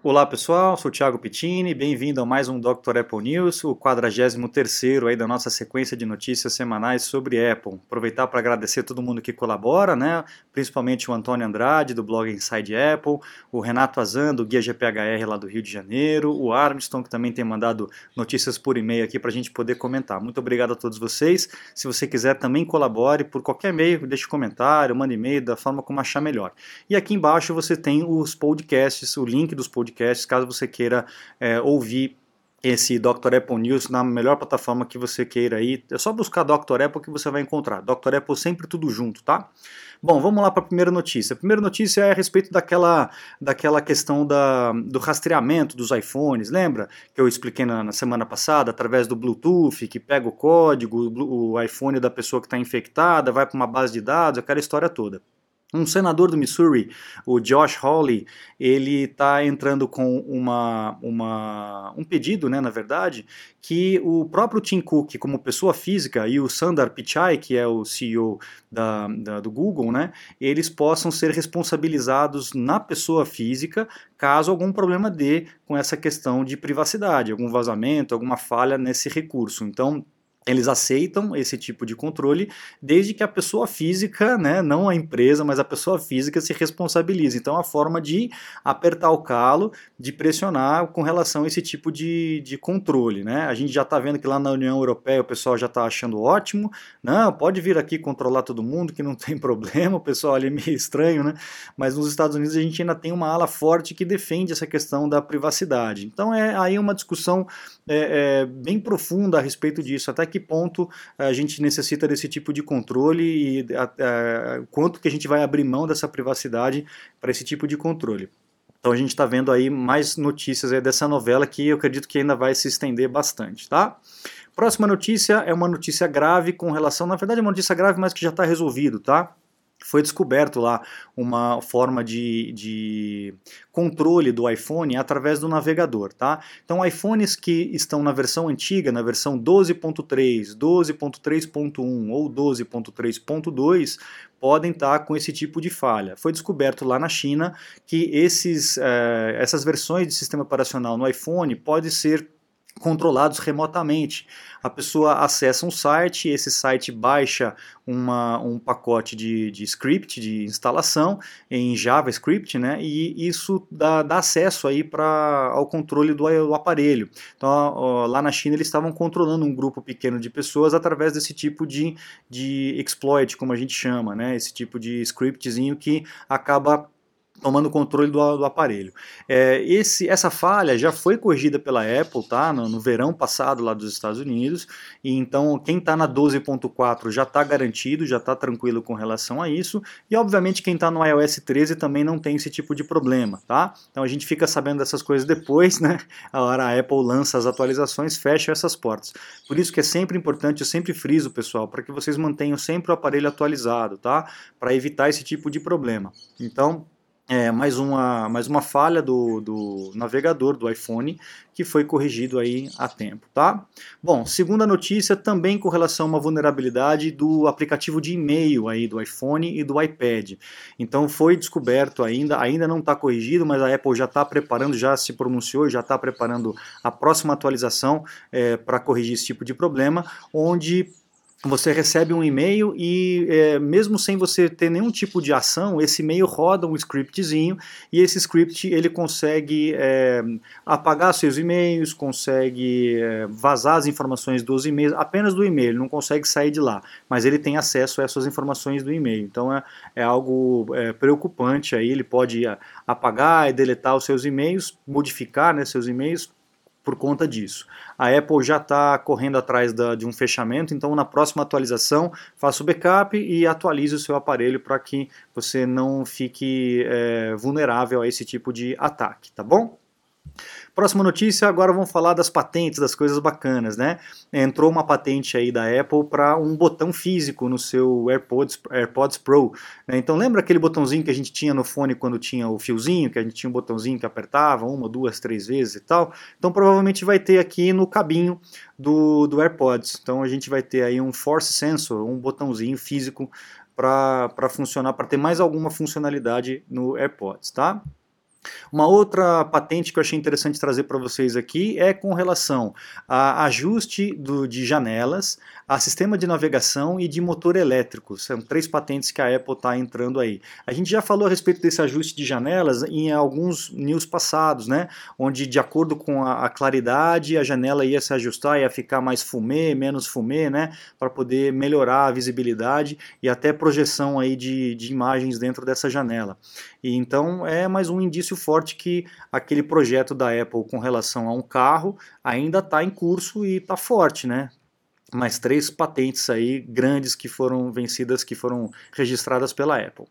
Olá pessoal, sou Thiago Pittini, bem-vindo a mais um Dr. Apple News, o 43º aí da nossa sequência de notícias semanais sobre Apple. Aproveitar para agradecer todo mundo que colabora, né? principalmente o Antônio Andrade do blog Inside Apple, o Renato Azan do Guia GPHR lá do Rio de Janeiro, o Armstrong que também tem mandado notícias por e-mail aqui para a gente poder comentar. Muito obrigado a todos vocês. Se você quiser também colabore por qualquer e-mail, deixe comentário, mande e-mail da forma como achar melhor. E aqui embaixo você tem os podcasts, o link dos podcasts podcasts, caso você queira é, ouvir esse Dr. Apple News na melhor plataforma que você queira aí. É só buscar Dr. Apple que você vai encontrar. Dr. Apple sempre tudo junto, tá? Bom, vamos lá para a primeira notícia. A primeira notícia é a respeito daquela, daquela questão da, do rastreamento dos iPhones. Lembra que eu expliquei na, na semana passada, através do Bluetooth, que pega o código, o, o iPhone da pessoa que está infectada, vai para uma base de dados, aquela história toda. Um senador do Missouri, o Josh Hawley, ele está entrando com uma, uma, um pedido, né, na verdade, que o próprio Tim Cook, como pessoa física, e o Sundar Pichai, que é o CEO da, da, do Google, né, eles possam ser responsabilizados na pessoa física caso algum problema dê com essa questão de privacidade, algum vazamento, alguma falha nesse recurso. Então, eles aceitam esse tipo de controle desde que a pessoa física, né, não a empresa, mas a pessoa física se responsabilize. Então, a forma de apertar o calo, de pressionar com relação a esse tipo de, de controle. Né? A gente já está vendo que lá na União Europeia o pessoal já está achando ótimo. Não, pode vir aqui controlar todo mundo, que não tem problema. O pessoal ali é meio estranho, né? Mas nos Estados Unidos a gente ainda tem uma ala forte que defende essa questão da privacidade. Então, é aí uma discussão é, é, bem profunda a respeito disso. Até que ponto a gente necessita desse tipo de controle e a, a, quanto que a gente vai abrir mão dessa privacidade para esse tipo de controle. Então a gente está vendo aí mais notícias aí dessa novela que eu acredito que ainda vai se estender bastante, tá? Próxima notícia é uma notícia grave com relação, na verdade é uma notícia grave, mas que já está resolvido, tá? Foi descoberto lá uma forma de, de, controle do iPhone através do navegador, tá? Então, iPhones que estão na versão antiga, na versão 12.3, 12.3.1 ou 12.3.2, podem estar com esse tipo de falha. Foi descoberto lá na China que esses, eh, essas versões de sistema operacional no iPhone podem ser controlados remotamente. A pessoa acessa um site, esse site baixa uma, um pacote de, de script, de instalação em JavaScript, né, e isso dá, dá acesso aí pra, ao controle do, do aparelho. Então, ó, lá na China eles estavam controlando um grupo pequeno de pessoas através desse tipo de, de exploit, como a gente chama, né, esse tipo de scriptzinho que acaba tomando controle do, do aparelho. É, esse, essa falha já foi corrigida pela Apple tá, no, no, verão passado lá dos Estados Unidos, e então quem está na 12.4 já está garantido, já está tranquilo com relação a isso, e obviamente quem está no iOS 13 também não tem esse tipo de problema. Tá? Então a gente fica sabendo dessas coisas depois, né? a hora a Apple lança as atualizações, fecha essas portas. Por isso que é sempre importante, eu sempre friso, pessoal, para que vocês mantenham sempre o aparelho atualizado, tá? para evitar esse tipo de problema. Então, é, mais, uma, mais uma falha do, do navegador do iPhone que foi corrigido aí a tempo, tá? Bom, segunda notícia também com relação a uma vulnerabilidade do aplicativo de e-mail aí do iPhone e do iPad. Então foi descoberto ainda, ainda não está corrigido, mas a Apple já está preparando, já se pronunciou, já está preparando a próxima atualização é, para corrigir esse tipo de problema, onde você recebe um e-mail e é, mesmo sem você ter nenhum tipo de ação, esse e-mail roda um scriptzinho e esse script ele consegue é, apagar seus e-mails, consegue é, vazar as informações dos e-mails, apenas do e-mail, não consegue sair de lá, mas ele tem acesso a essas informações do e-mail. Então é, é algo é, preocupante aí, ele pode apagar e deletar os seus e-mails, modificar né, seus e-mails por conta disso. A Apple já está correndo atrás da, de um fechamento, então na próxima atualização faça o backup e atualize o seu aparelho para que você não fique é, vulnerável a esse tipo de ataque, tá bom? Próxima notícia, agora vamos falar das patentes, das coisas bacanas, né? Entrou uma patente aí da Apple para um botão físico no seu AirPods, AirPods Pro. Né? Então lembra aquele botãozinho que a gente tinha no fone quando tinha o fiozinho, que a gente tinha um botãozinho que apertava uma, duas, três vezes e tal? Então provavelmente vai ter aqui no cabinho do, do AirPods. Então a gente vai ter aí um Force Sensor, um botãozinho físico para funcionar, para ter mais alguma funcionalidade no AirPods, tá? Uma outra patente que eu achei interessante trazer para vocês aqui é com relação a ajuste do, de janelas, a sistema de navegação e de motor elétrico. São três patentes que a Apple está entrando aí. A gente já falou a respeito desse ajuste de janelas em alguns news passados, né? Onde, de acordo com a, a claridade, a janela ia se ajustar, ia ficar mais fumê, menos fumê, né? Para poder melhorar a visibilidade e até projeção aí de, de imagens dentro dessa janela. E então é mais um indício forte que aquele projeto da Apple com relação a um carro ainda está em curso e está forte, né? Mais três patentes aí grandes que foram vencidas, que foram registradas pela Apple.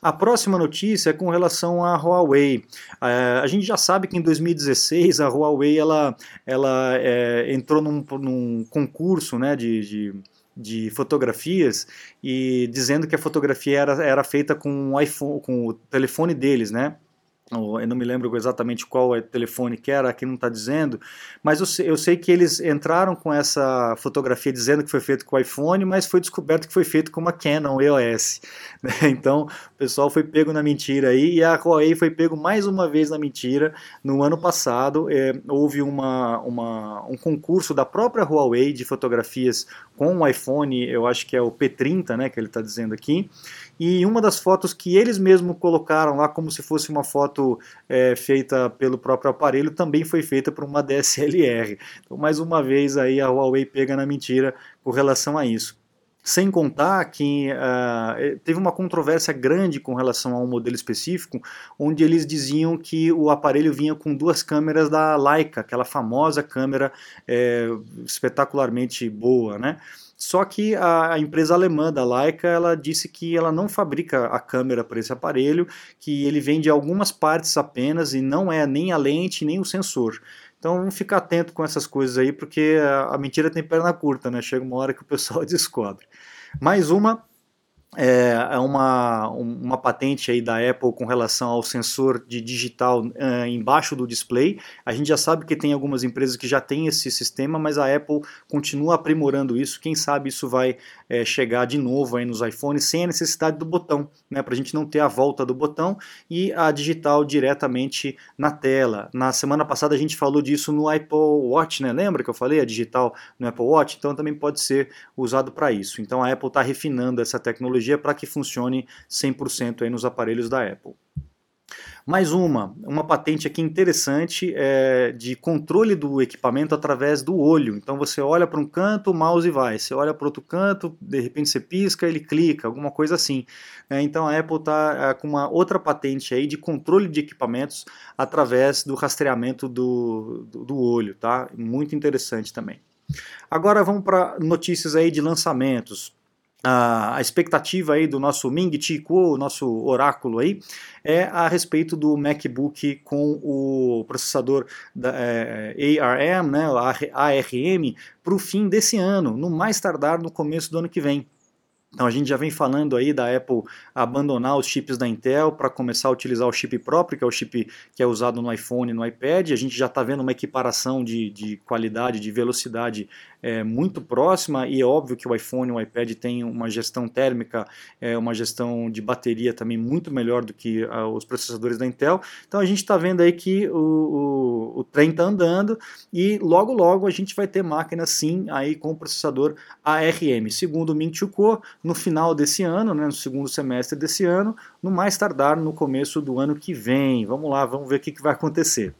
A próxima notícia é com relação à Huawei. É, a gente já sabe que em 2016 a Huawei ela, ela é, entrou num, num, concurso né, de, de, de, fotografias e dizendo que a fotografia era, era feita com o iPhone, com o telefone deles, né? Eu não me lembro exatamente qual é telefone que era, aqui não está dizendo, mas eu sei, eu sei, que eles entraram com essa fotografia dizendo que foi feito com iPhone, mas foi descoberto que foi feito com uma Canon EOS. Né? Então o pessoal foi pego na mentira aí e a Huawei foi pego mais uma vez na mentira. No ano passado é, houve uma, uma, um concurso da própria Huawei de fotografias com o iPhone, eu acho que é o P30, né, que ele está dizendo aqui, e uma das fotos que eles mesmos colocaram lá como se fosse uma foto é, feita pelo próprio aparelho também foi feita por uma DSLR. Então, mais uma vez aí a Huawei pega na mentira com relação a isso. Sem contar que uh, teve uma controvérsia grande com relação a um modelo específico, onde eles diziam que o aparelho vinha com duas câmeras da Leica, aquela famosa câmera é, espetacularmente boa, né? Só que a, a, empresa alemã da Leica ela disse que ela não fabrica a câmera para esse aparelho, que ele vende algumas partes apenas e não é nem a lente nem o sensor. Então vamos ficar atento com essas coisas aí, porque a, a mentira tem perna curta, né? Chega uma hora que o pessoal descobre. Mais uma é, é uma, uma patente aí da Apple com relação ao sensor de digital uh, embaixo do display. A gente já sabe que tem algumas empresas que já têm esse sistema, mas a Apple continua aprimorando isso. Quem sabe isso vai é, chegar de novo aí nos iPhones sem a necessidade do botão, né, para a gente não ter a volta do botão e a digital diretamente na tela. Na semana passada a gente falou disso no Apple Watch, né? lembra que eu falei a digital no Apple Watch? Então também pode ser usado para isso. Então a Apple está refinando essa tecnologia tecnologia para que funcione 100% aí nos aparelhos da Apple. Mais uma, uma patente aqui interessante é de controle do equipamento através do olho. Então você olha para um canto, o mouse vai. Você olha para outro canto, de repente você pisca, ele clica, alguma coisa assim. É, então a Apple está é, com uma outra patente aí de controle de equipamentos através do rastreamento do, do, do olho, tá? Muito interessante também. Agora vamos para notícias aí de lançamentos a expectativa aí do nosso Ming Chi Kuo, nosso oráculo aí, é a respeito do MacBook com o processador da, é, ARM, né, ARM, para o fim desse ano, no mais tardar no começo do ano que vem. Então a gente já vem falando aí da Apple abandonar os chips da Intel para começar a utilizar o chip próprio, que é o chip que é usado no iPhone e no iPad. A gente já está vendo uma equiparação de, de qualidade, de velocidade é, muito próxima e é óbvio que o iPhone e o iPad têm uma gestão térmica, é, uma gestão de bateria também muito melhor do que uh, os processadores da Intel. Então a gente está vendo aí que o, o, o trem está andando e logo logo a gente vai ter máquinas sim aí com o processador ARM. Segundo o Ming Kuo, no final desse ano, né, no segundo semestre desse ano, no mais tardar no começo do ano que vem. Vamos lá, vamos ver o que, que vai acontecer.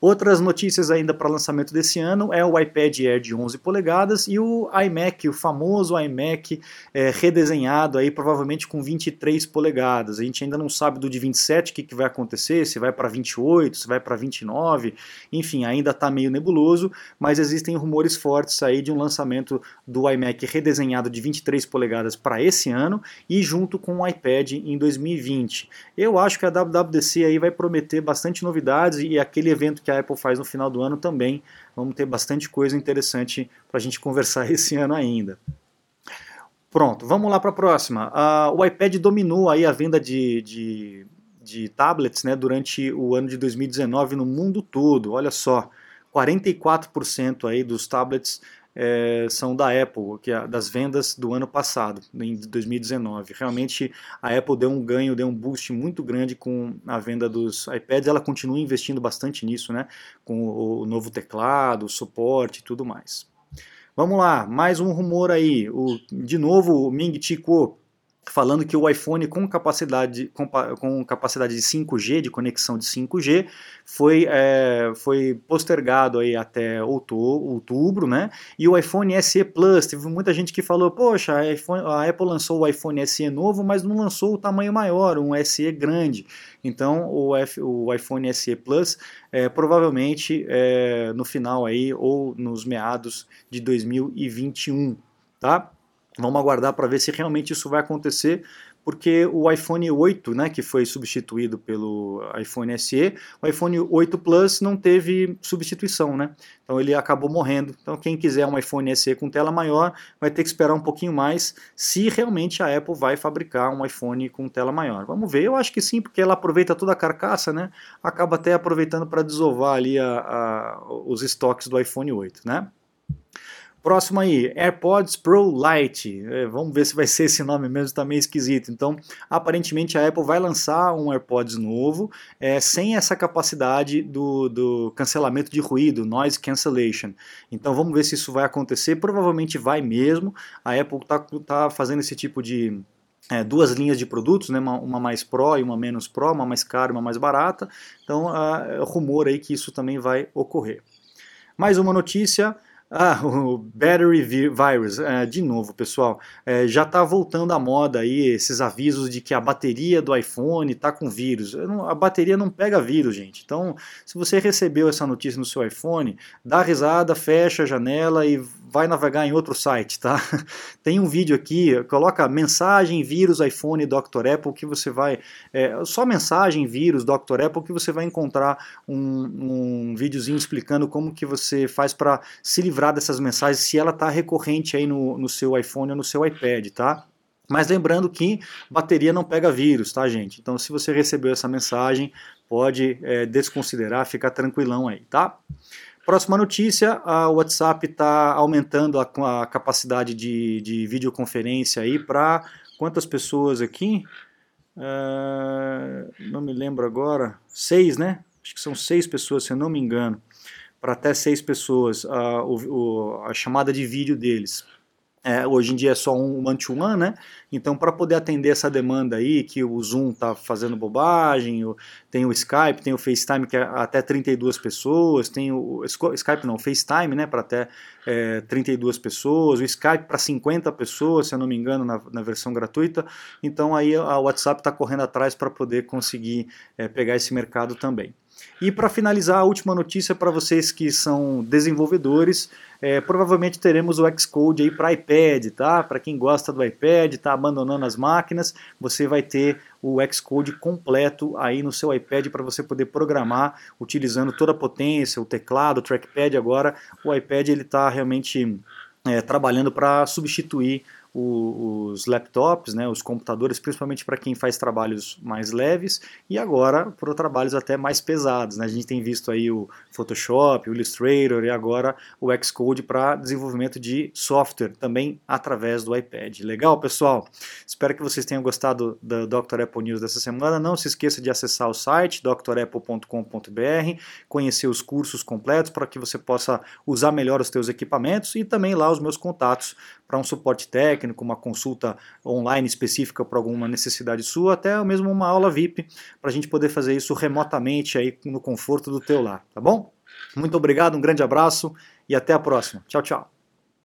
Outras notícias ainda para lançamento desse ano é o iPad Air de 11 polegadas e o iMac, o famoso iMac é, redesenhado aí provavelmente com 23 polegadas. A gente ainda não sabe do de 27 o que, que vai acontecer, se vai para 28, se vai para 29, enfim, ainda está meio nebuloso, mas existem rumores fortes aí de um lançamento do iMac redesenhado de 23 polegadas para esse ano e junto com o iPad em 2020. Eu acho que a WWDC aí vai prometer bastante novidades e aquele evento que a Apple faz no final do ano também. Vamos ter bastante coisa interessante para a gente conversar esse ano ainda. Pronto, vamos lá para a próxima. Uh, o iPad dominou aí a venda de, de, de tablets né, durante o ano de 2019 no mundo todo. Olha só, 44% aí dos tablets é, são da Apple, que é das vendas do ano passado, em 2019. Realmente a Apple deu um ganho, deu um boost muito grande com a venda dos iPads. Ela continua investindo bastante nisso, né? Com o novo teclado, o suporte e tudo mais. Vamos lá, mais um rumor aí. O, de novo, o Ming Chi Kuo falando que o iPhone com capacidade, com, com, capacidade de 5G, de conexão de 5G, foi, é, foi postergado aí até outubro, né? E o iPhone SE Plus, teve muita gente que falou, poxa, a, iPhone, a Apple lançou o iPhone SE novo, mas não lançou o tamanho maior, um SE grande. Então o, F, o iPhone SE Plus é, provavelmente é, no final aí ou nos meados de 2021, tá? Vamos aguardar para ver se realmente isso vai acontecer, porque o iPhone 8, né, que foi substituído pelo iPhone SE, o iPhone 8 Plus não teve substituição, né? Então ele acabou morrendo. Então quem quiser um iPhone SE com tela maior vai ter que esperar um pouquinho mais, se realmente a Apple vai fabricar um iPhone com tela maior. Vamos ver. Eu acho que sim, porque ela aproveita toda a carcaça, né? Acaba até aproveitando para desovar ali a, a, os estoques do iPhone 8, né? Próximo aí, AirPods Pro Lite. É, vamos ver se vai ser esse nome mesmo, tá meio esquisito. Então, aparentemente a Apple vai lançar um AirPods novo, é, sem essa capacidade do, do cancelamento de ruído, noise cancellation. Então, vamos ver se isso vai acontecer. Provavelmente vai mesmo. A Apple está tá fazendo esse tipo de, é, duas linhas de produtos, né, uma, uma, mais Pro e uma menos Pro, uma mais cara e uma mais barata. Então, uh, rumor aí que isso também vai ocorrer. Mais uma notícia. Ah, o Battery Virus, é, de novo, pessoal, é, já está voltando à moda aí esses avisos de que a bateria do iPhone está com vírus. Não, a bateria não pega vírus, gente. Então, se você recebeu essa notícia no seu iPhone, dá risada, fecha a janela e vai navegar em outro site, tá? Tem um vídeo aqui, coloca mensagem vírus iPhone Dr. Apple que você vai, é, só mensagem vírus Dr. Apple que você vai encontrar um, um videozinho explicando como que você faz para se livrar dessas mensagens se ela está recorrente aí no, no seu iPhone ou no seu iPad, tá? Mas lembrando que bateria não pega vírus, tá, gente? Então, se você recebeu essa mensagem, pode é, desconsiderar, ficar tranquilão aí, tá? Próxima notícia, a WhatsApp está aumentando a, a, capacidade de, de videoconferência aí para quantas pessoas aqui? Uh, não me lembro agora. Seis, né? Acho que são seis pessoas, se eu não me engano. Para até seis pessoas uh, o, o, a chamada de vídeo deles. É, hoje em dia é só um one-to-one, -one, né? Então, para poder atender essa demanda aí, que o Zoom está fazendo bobagem, tem o Skype, tem o FaceTime, que é até 32 pessoas, tem o Skype não, o FaceTime, né, para até é, 32 pessoas, o Skype para 50 pessoas, se eu não me engano, na, na versão gratuita. Então, aí a WhatsApp está correndo atrás para poder conseguir é, pegar esse mercado também. E para finalizar, a última notícia para vocês que são desenvolvedores, é, provavelmente teremos o Xcode aí para iPad, tá? Para quem gosta do iPad, está abandonando as máquinas, você vai ter o Xcode completo aí no seu iPad para você poder programar utilizando toda a potência, o teclado, o trackpad. Agora o iPad ele está realmente é, trabalhando para substituir o, os laptops, né, os computadores, principalmente para quem faz trabalhos mais leves e agora para trabalhos até mais pesados. Né? A gente tem visto aí o Photoshop, o Illustrator e agora o Xcode para desenvolvimento de software também através do iPad. Legal, pessoal? Espero que vocês tenham gostado da Dr. Apple News dessa semana. Não se esqueça de acessar o site drapple.com.br, conhecer os cursos completos para que você possa usar melhor os seus equipamentos e também lá os meus contatos para um suporte técnico, uma consulta online específica para alguma necessidade sua, até mesmo uma aula VIP, para a gente poder fazer isso remotamente aí no conforto do teu lar, tá bom? Muito obrigado, um grande abraço e até a próxima. Tchau, tchau.